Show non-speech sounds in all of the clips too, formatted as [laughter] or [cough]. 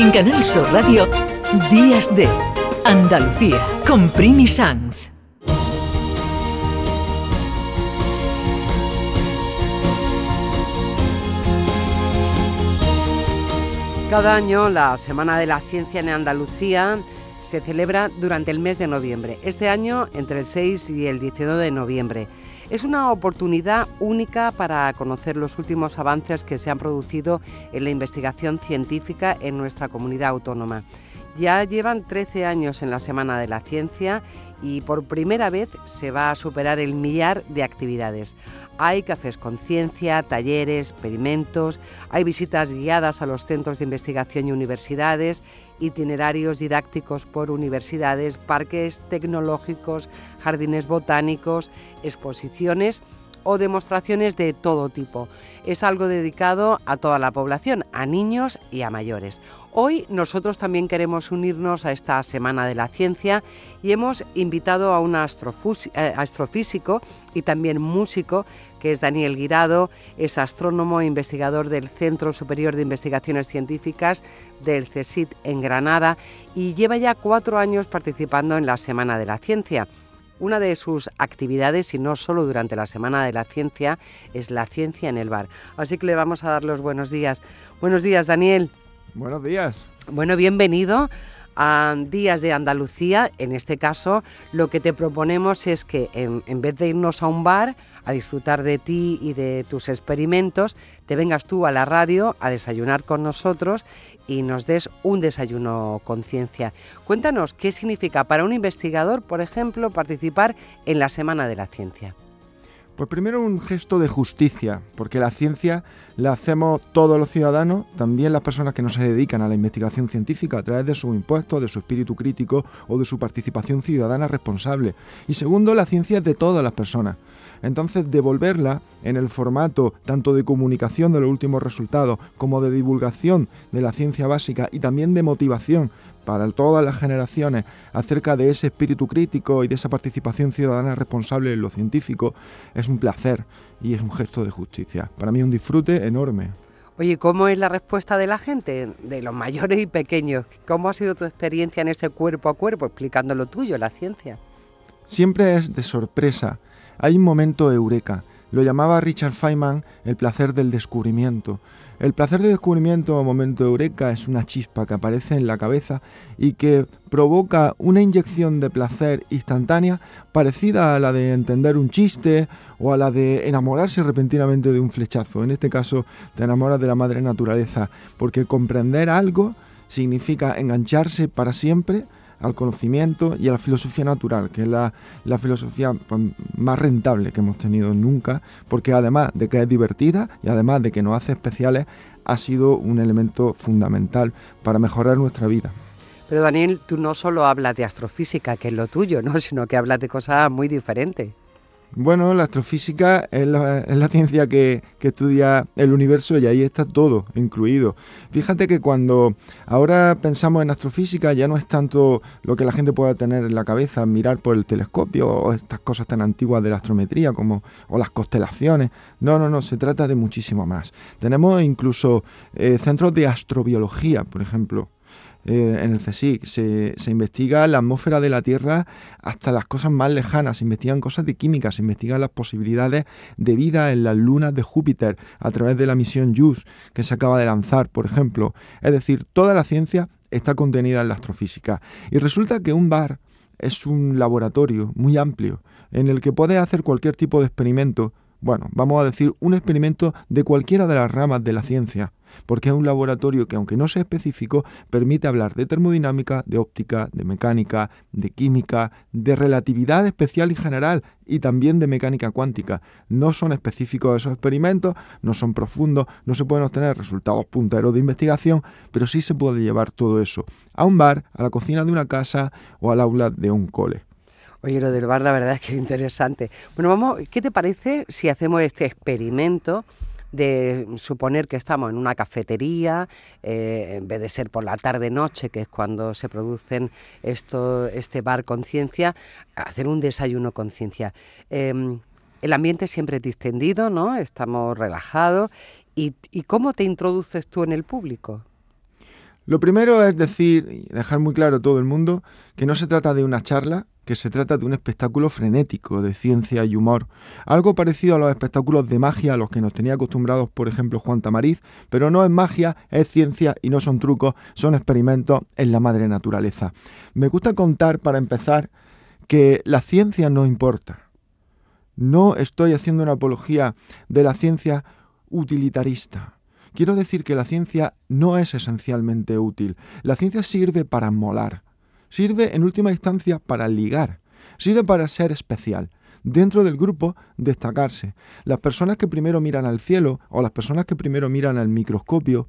En Canal Sur Radio, Días de Andalucía, con Primi Sanz. Cada año la Semana de la Ciencia en Andalucía se celebra durante el mes de noviembre. Este año entre el 6 y el 19 de noviembre. Es una oportunidad única para conocer los últimos avances que se han producido en la investigación científica en nuestra comunidad autónoma. Ya llevan 13 años en la Semana de la Ciencia y por primera vez se va a superar el millar de actividades. Hay cafés con ciencia, talleres, experimentos, hay visitas guiadas a los centros de investigación y universidades, itinerarios didácticos por universidades, parques tecnológicos, jardines botánicos, exposiciones o demostraciones de todo tipo. Es algo dedicado a toda la población, a niños y a mayores. Hoy nosotros también queremos unirnos a esta Semana de la Ciencia y hemos invitado a un eh, astrofísico y también músico, que es Daniel Guirado, es astrónomo e investigador del Centro Superior de Investigaciones Científicas del CSIC en Granada y lleva ya cuatro años participando en la Semana de la Ciencia. Una de sus actividades, y no solo durante la Semana de la Ciencia, es la ciencia en el bar. Así que le vamos a dar los buenos días. Buenos días, Daniel. Buenos días. Bueno, bienvenido a Días de Andalucía. En este caso, lo que te proponemos es que en, vez de irnos a un bar a disfrutar de ti y de tus experimentos, te vengas tú a la radio a desayunar con nosotros y nos des un desayuno con ciencia. Cuéntanos qué significa para un investigador, por ejemplo, participar en la Semana de la Ciencia. Pues primero un gesto de justicia, porque la ciencia la hacemos todos los ciudadanos, también las personas que no se dedican a la investigación científica a través de sus impuestos, de su espíritu crítico o de su participación ciudadana responsable. Y segundo, la ciencia es de todas las personas. Entonces, devolverla en el formato tanto de comunicación de los últimos resultados como de divulgación de la ciencia básica y también de motivación para todas las generaciones acerca de ese espíritu crítico y de esa participación ciudadana responsable en lo científico es un placer y es un gesto de justicia. Para mí es un disfrute enorme. Oye, ¿cómo es la respuesta de la gente, de los mayores y pequeños? ¿Cómo ha sido tu experiencia en ese cuerpo a cuerpo, explicando lo tuyo, la ciencia? Siempre es de sorpresa. Hay un momento eureka. Lo llamaba Richard Feynman el placer del descubrimiento. El placer de descubrimiento o momento eureka es una chispa que aparece en la cabeza y que provoca una inyección de placer instantánea parecida a la de entender un chiste o a la de enamorarse repentinamente de un flechazo. En este caso te enamoras de la madre naturaleza, porque comprender algo significa engancharse para siempre al conocimiento y a la filosofía natural, que es la, filosofía pues, más rentable que hemos tenido nunca, porque además de que es divertida y además de que nos hace especiales, ha sido un elemento fundamental para mejorar nuestra vida. Pero Daniel, tú no solo hablas de astrofísica, que es lo tuyo, ¿no? sino que hablas de cosas muy diferentes. Bueno, la astrofísica es la, [laughs] ciencia que, estudia el universo y ahí está todo incluido. Fíjate que cuando ahora pensamos en astrofísica ya no es tanto lo que la gente pueda tener en la cabeza, mirar por el telescopio o estas cosas tan antiguas de la astrometría como o las constelaciones. No, no, no, se trata de muchísimo más. Tenemos incluso eh, centros de astrobiología, por ejemplo, eh, en el CSIC. Se, investiga la atmósfera de la Tierra hasta las cosas más lejanas, se investigan cosas de química, se investigan las posibilidades de vida en las lunas de Júpiter a través de la misión JUICE que se acaba de lanzar, por ejemplo. Es decir, toda la ciencia está contenida en la astrofísica. Y resulta que un bar es un laboratorio muy amplio en el que puedes hacer cualquier tipo de experimento bueno, vamos a decir un experimento de cualquiera de las ramas de la ciencia, porque es un laboratorio que, aunque no sea específico, permite hablar de termodinámica, de óptica, de mecánica, de química, de relatividad especial y general y también de mecánica cuántica. No son específicos esos experimentos, no son profundos, no se pueden obtener resultados punteros de investigación, pero sí se puede llevar todo eso a un bar, a la cocina de una casa o al aula de un cole. Oye, lo del bar, la verdad es que es interesante. Bueno, vamos, ¿qué te parece si hacemos este experimento? de suponer que estamos en una cafetería, eh, en vez de ser por la tarde-noche, que es cuando se producen esto, este bar conciencia, hacer un desayuno conciencia. Em, el ambiente siempre es distendido, ¿no? Estamos relajados. ¿Y, ¿Y cómo te introduces tú en el público? Lo primero es decir dejar muy claro a todo el mundo que no se trata de una charla, que se trata de un espectáculo frenético de ciencia y humor, algo parecido a los espectáculos de magia a los que nos tenía acostumbrados, por ejemplo, Juan Tamariz, pero no es magia, es ciencia y no son trucos, son experimentos en la madre naturaleza. Me gusta contar, para empezar, que la ciencia no importa. No estoy haciendo una apología de la ciencia utilitarista. Quiero decir que la ciencia no es esencialmente útil. La ciencia sirve para molar, Sirve en última instancia para ligar, sirve para ser especial. Dentro del grupo, destacarse. Las personas que primero miran al cielo o las personas que primero miran al microscopio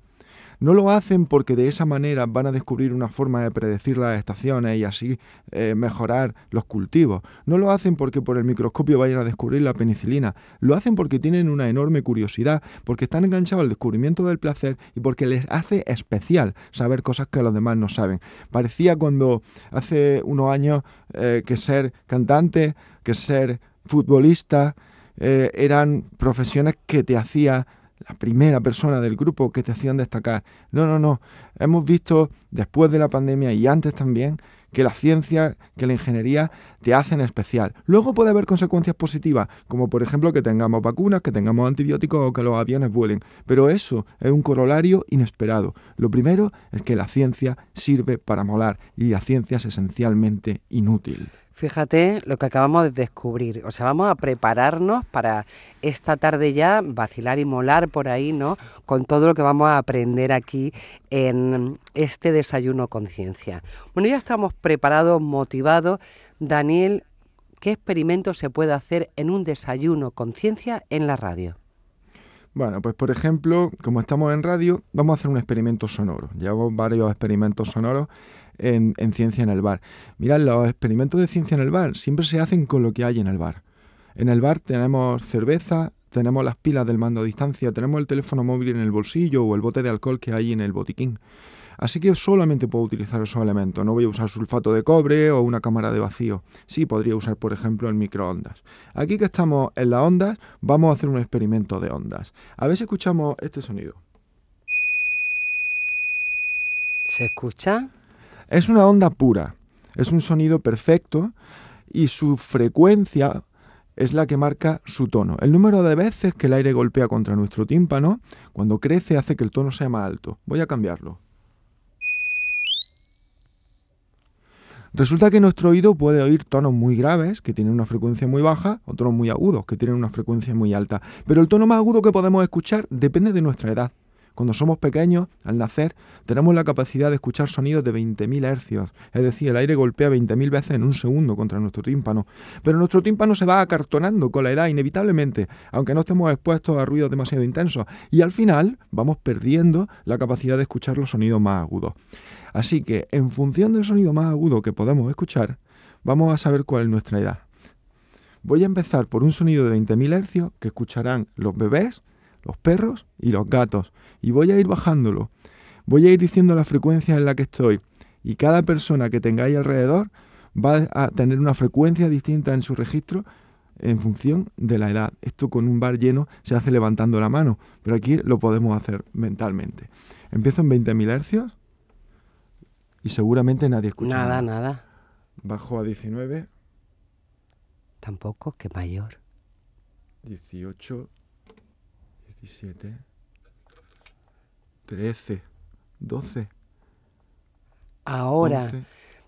no lo hacen porque de esa manera van a descubrir una forma de predecir las estaciones y así eh, mejorar los cultivos. No lo hacen porque por el microscopio vayan a descubrir la penicilina. Lo hacen porque tienen una enorme curiosidad, porque están enganchados al descubrimiento del placer y porque les hace especial saber cosas que los demás no saben. Parecía cuando hace unos años eh, que ser cantante, que ser futbolista, eh, eran profesiones que te hacía la primera persona del grupo que te hacían destacar. No, no, no. Hemos visto después de la pandemia y antes también que la ciencia, que la ingeniería te hacen especial. Luego puede haber consecuencias positivas, como por ejemplo que tengamos vacunas, que tengamos antibióticos o que los aviones vuelen. Pero eso es un corolario inesperado. Lo primero es que la ciencia sirve para molar y la ciencia es esencialmente inútil. Fíjate lo que acabamos de descubrir. O sea, vamos a prepararnos para esta tarde ya vacilar y molar por ahí, ¿no? Con todo lo que vamos a aprender aquí en este desayuno conciencia. Bueno, ya estamos preparados, motivados. Daniel, ¿qué experimento se puede hacer en un desayuno conciencia en la radio? Bueno, pues por ejemplo, como estamos en radio, vamos a hacer un experimento sonoro. Llevamos varios experimentos sonoros en, ciencia en el bar. Mirad, los experimentos de ciencia en el bar siempre se hacen con lo que hay en el bar. En el bar tenemos cerveza, tenemos las pilas del mando a distancia, tenemos el teléfono móvil en el bolsillo o el bote de alcohol que hay en el botiquín. Así que solamente puedo utilizar esos elementos. No voy a usar sulfato de cobre o una cámara de vacío. Sí podría usar, por ejemplo, el microondas. Aquí que estamos en las ondas, vamos a hacer un experimento de ondas. A ver si escuchamos este sonido. ¿Se escucha? Es una onda pura, es un sonido perfecto y su frecuencia es la que marca su tono. El número de veces que el aire golpea contra nuestro tímpano, cuando crece, hace que el tono sea más alto. Voy a cambiarlo. Resulta que nuestro oído puede oír tonos muy graves, que tienen una frecuencia muy baja, o tonos muy agudos, que tienen una frecuencia muy alta. Pero el tono más agudo que podemos escuchar depende de nuestra edad. Cuando somos pequeños, al nacer, tenemos la capacidad de escuchar sonidos de 20.000 hercios, es decir, el aire golpea 20.000 veces en un segundo contra nuestro tímpano. Pero nuestro tímpano se va acartonando con la edad, inevitablemente, aunque no estemos expuestos a ruidos demasiado intensos, y al final vamos perdiendo la capacidad de escuchar los sonidos más agudos. Así que, en función del sonido más agudo que podemos escuchar, vamos a saber cuál es nuestra edad. Voy a empezar por un sonido de 20.000 hercios que escucharán los bebés los perros y los gatos. Y voy a ir bajándolo. Voy a ir diciendo la frecuencia en la que estoy. Y cada persona que tengáis alrededor va a tener una frecuencia distinta en su registro en función de la edad. Esto con un bar lleno se hace levantando la mano, pero aquí lo podemos hacer mentalmente. Empiezo en 20.000 hercios y seguramente nadie escucha. Nada, nada. nada. Bajo a 19. Tampoco, que mayor. 18. 17, 13, 12. Ahora,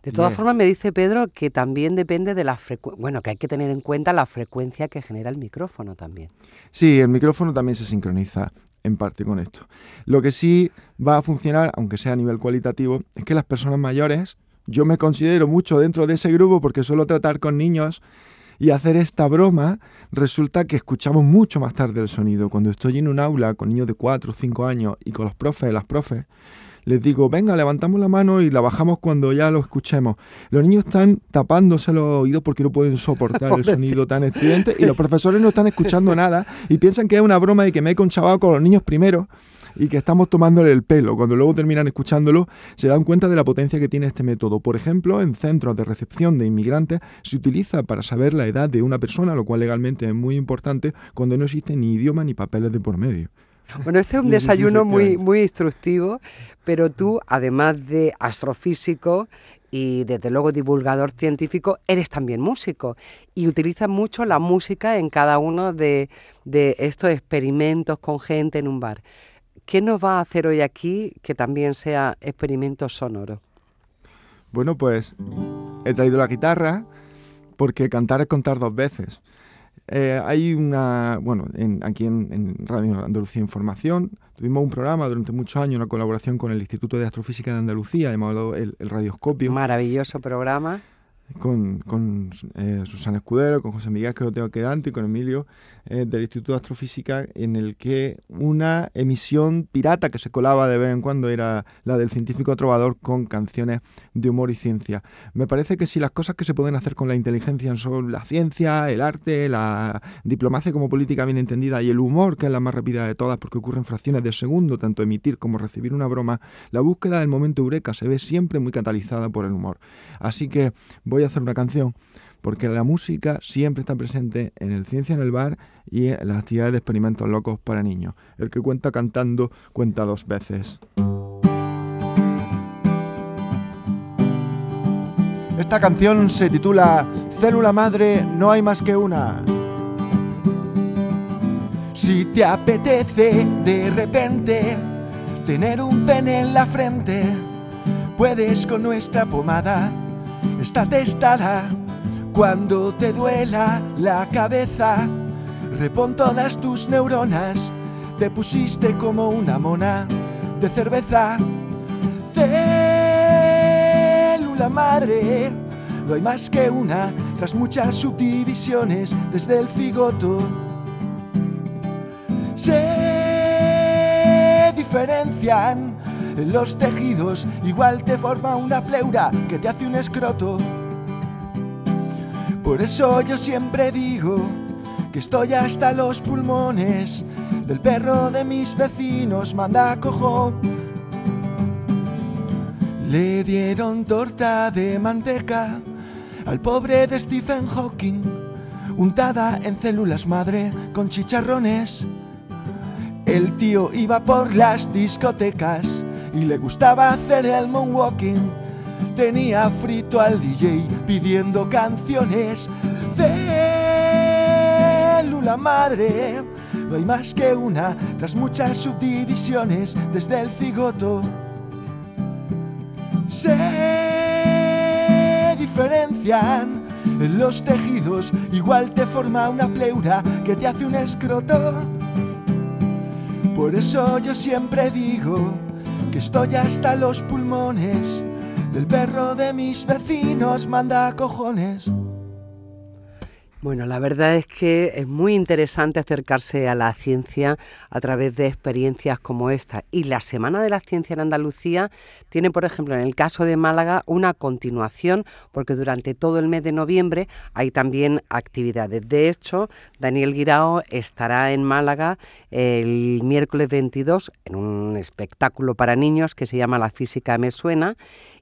de todas formas me dice Pedro que también depende de la frecuencia, bueno, que hay que tener en cuenta la frecuencia que genera el micrófono también. Sí, el micrófono también se sincroniza en parte con esto. Lo que sí va a funcionar, aunque sea a nivel cualitativo, es que las personas mayores, yo me considero mucho dentro de ese grupo porque suelo tratar con niños y hacer esta broma, resulta que escuchamos mucho más tarde el sonido. Cuando estoy en un aula con niños de 4 o 5 años y con los profes, las profes, les digo, venga, levantamos la mano y la bajamos cuando ya lo escuchemos. Los niños están tapándose los oídos porque no pueden soportar el [laughs] sonido tan estridente y los profesores no están escuchando nada y piensan que es una broma y que me he conchavado con los niños primero y que estamos tomándole el pelo. Cuando luego terminan escuchándolo, se dan cuenta de la potencia que tiene este método. Por ejemplo, en centros de recepción de inmigrantes se utiliza para saber la edad de una persona, lo cual legalmente es muy importante cuando no existe ni idioma ni papeles de por medio. Bueno, este es un desayuno muy, muy instructivo, pero tú, además de astrofísico, y desde luego divulgador científico, eres también músico y utilizas mucho la música en cada uno de, estos experimentos con gente en un bar. ¿Qué nos va a hacer hoy aquí que también sea experimento sonoro? Bueno, pues he traído la guitarra porque cantar es contar dos veces. Eh, hay una, bueno, aquí en, Radio Andalucía Información tuvimos un programa durante muchos años, una colaboración con el Instituto de Astrofísica de Andalucía llamado el, el Radioscopio. Maravilloso programa con, con eh, Susana Escudero, con José Miguel que lo tengo quedante y con Emilio eh, del Instituto de Astrofísica, en el que una emisión pirata que se colaba de vez en cuando era la del científico trovador con canciones de humor y ciencia. Me parece que si las cosas que se pueden hacer con la inteligencia son la ciencia, el arte, la diplomacia como política bien entendida y el humor, que es la más rápida de todas porque ocurre en fracciones de segundo, tanto emitir como recibir una broma, la búsqueda del momento eureka se ve siempre muy catalizada por el humor. Así que voy a hacer una canción porque la música siempre está presente en el Ciencia en el Bar y en las actividades de experimentos locos para niños. El que cuenta cantando cuenta dos veces. Esta canción se titula Célula Madre, no hay más que una. Si te apetece de repente tener un pene en la frente, puedes con nuestra pomada está testada. Cuando te duela la cabeza, repon todas tus neuronas. Te pusiste como una mona de cerveza. Célula madre, no hay más que una, tras muchas subdivisiones desde el cigoto. Se diferencian los tejidos, igual te forma una pleura que te hace un escroto. Por eso yo siempre digo que estoy hasta los pulmones del perro de mis vecinos, manda cojo. Le dieron torta de manteca al pobre de Stephen Hawking, untada en células madre con chicharrones. El tío iba por las discotecas y le gustaba hacer el moonwalking. Tenía frito al DJ pidiendo canciones. Célula madre, no hay más que una, tras muchas subdivisiones desde el cigoto. Se diferencian los tejidos, igual te forma una pleura que te hace un escroto. Por eso yo siempre digo que estoy hasta los pulmones del perro de mis vecinos, manda cojones. Bueno, la verdad es que es muy interesante acercarse a la ciencia a través de experiencias como esta. Y la Semana de la Ciencia en Andalucía tiene, por ejemplo, en el caso de Málaga, una continuación, porque durante todo el mes de noviembre hay también actividades. De hecho, Daniel Guirao estará en Málaga el miércoles 22 en un espectáculo para niños que se llama La Física Me Suena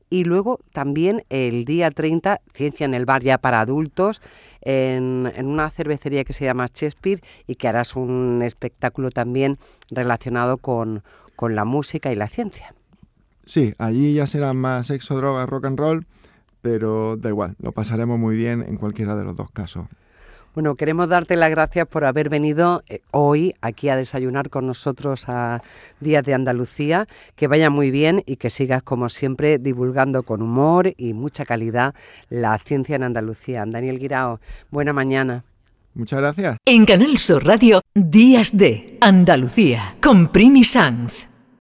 y luego también el día 30, Ciencia en el Bar ya para adultos, en, una cervecería que se llama Shakespeare y que harás un espectáculo también relacionado con, con la música y la ciencia. Sí, allí ya será más sexo, droga, rock and roll, pero da igual, lo pasaremos muy bien en cualquiera de los dos casos. Bueno, queremos darte las gracias por haber venido eh, hoy aquí a desayunar con nosotros a Días de Andalucía. Que vaya muy bien y que sigas, como siempre, divulgando con humor y mucha calidad la ciencia en Andalucía. Daniel Guirao, buena mañana. Muchas gracias. En Canal Sur Radio, Días de Andalucía, con Primi Sanz.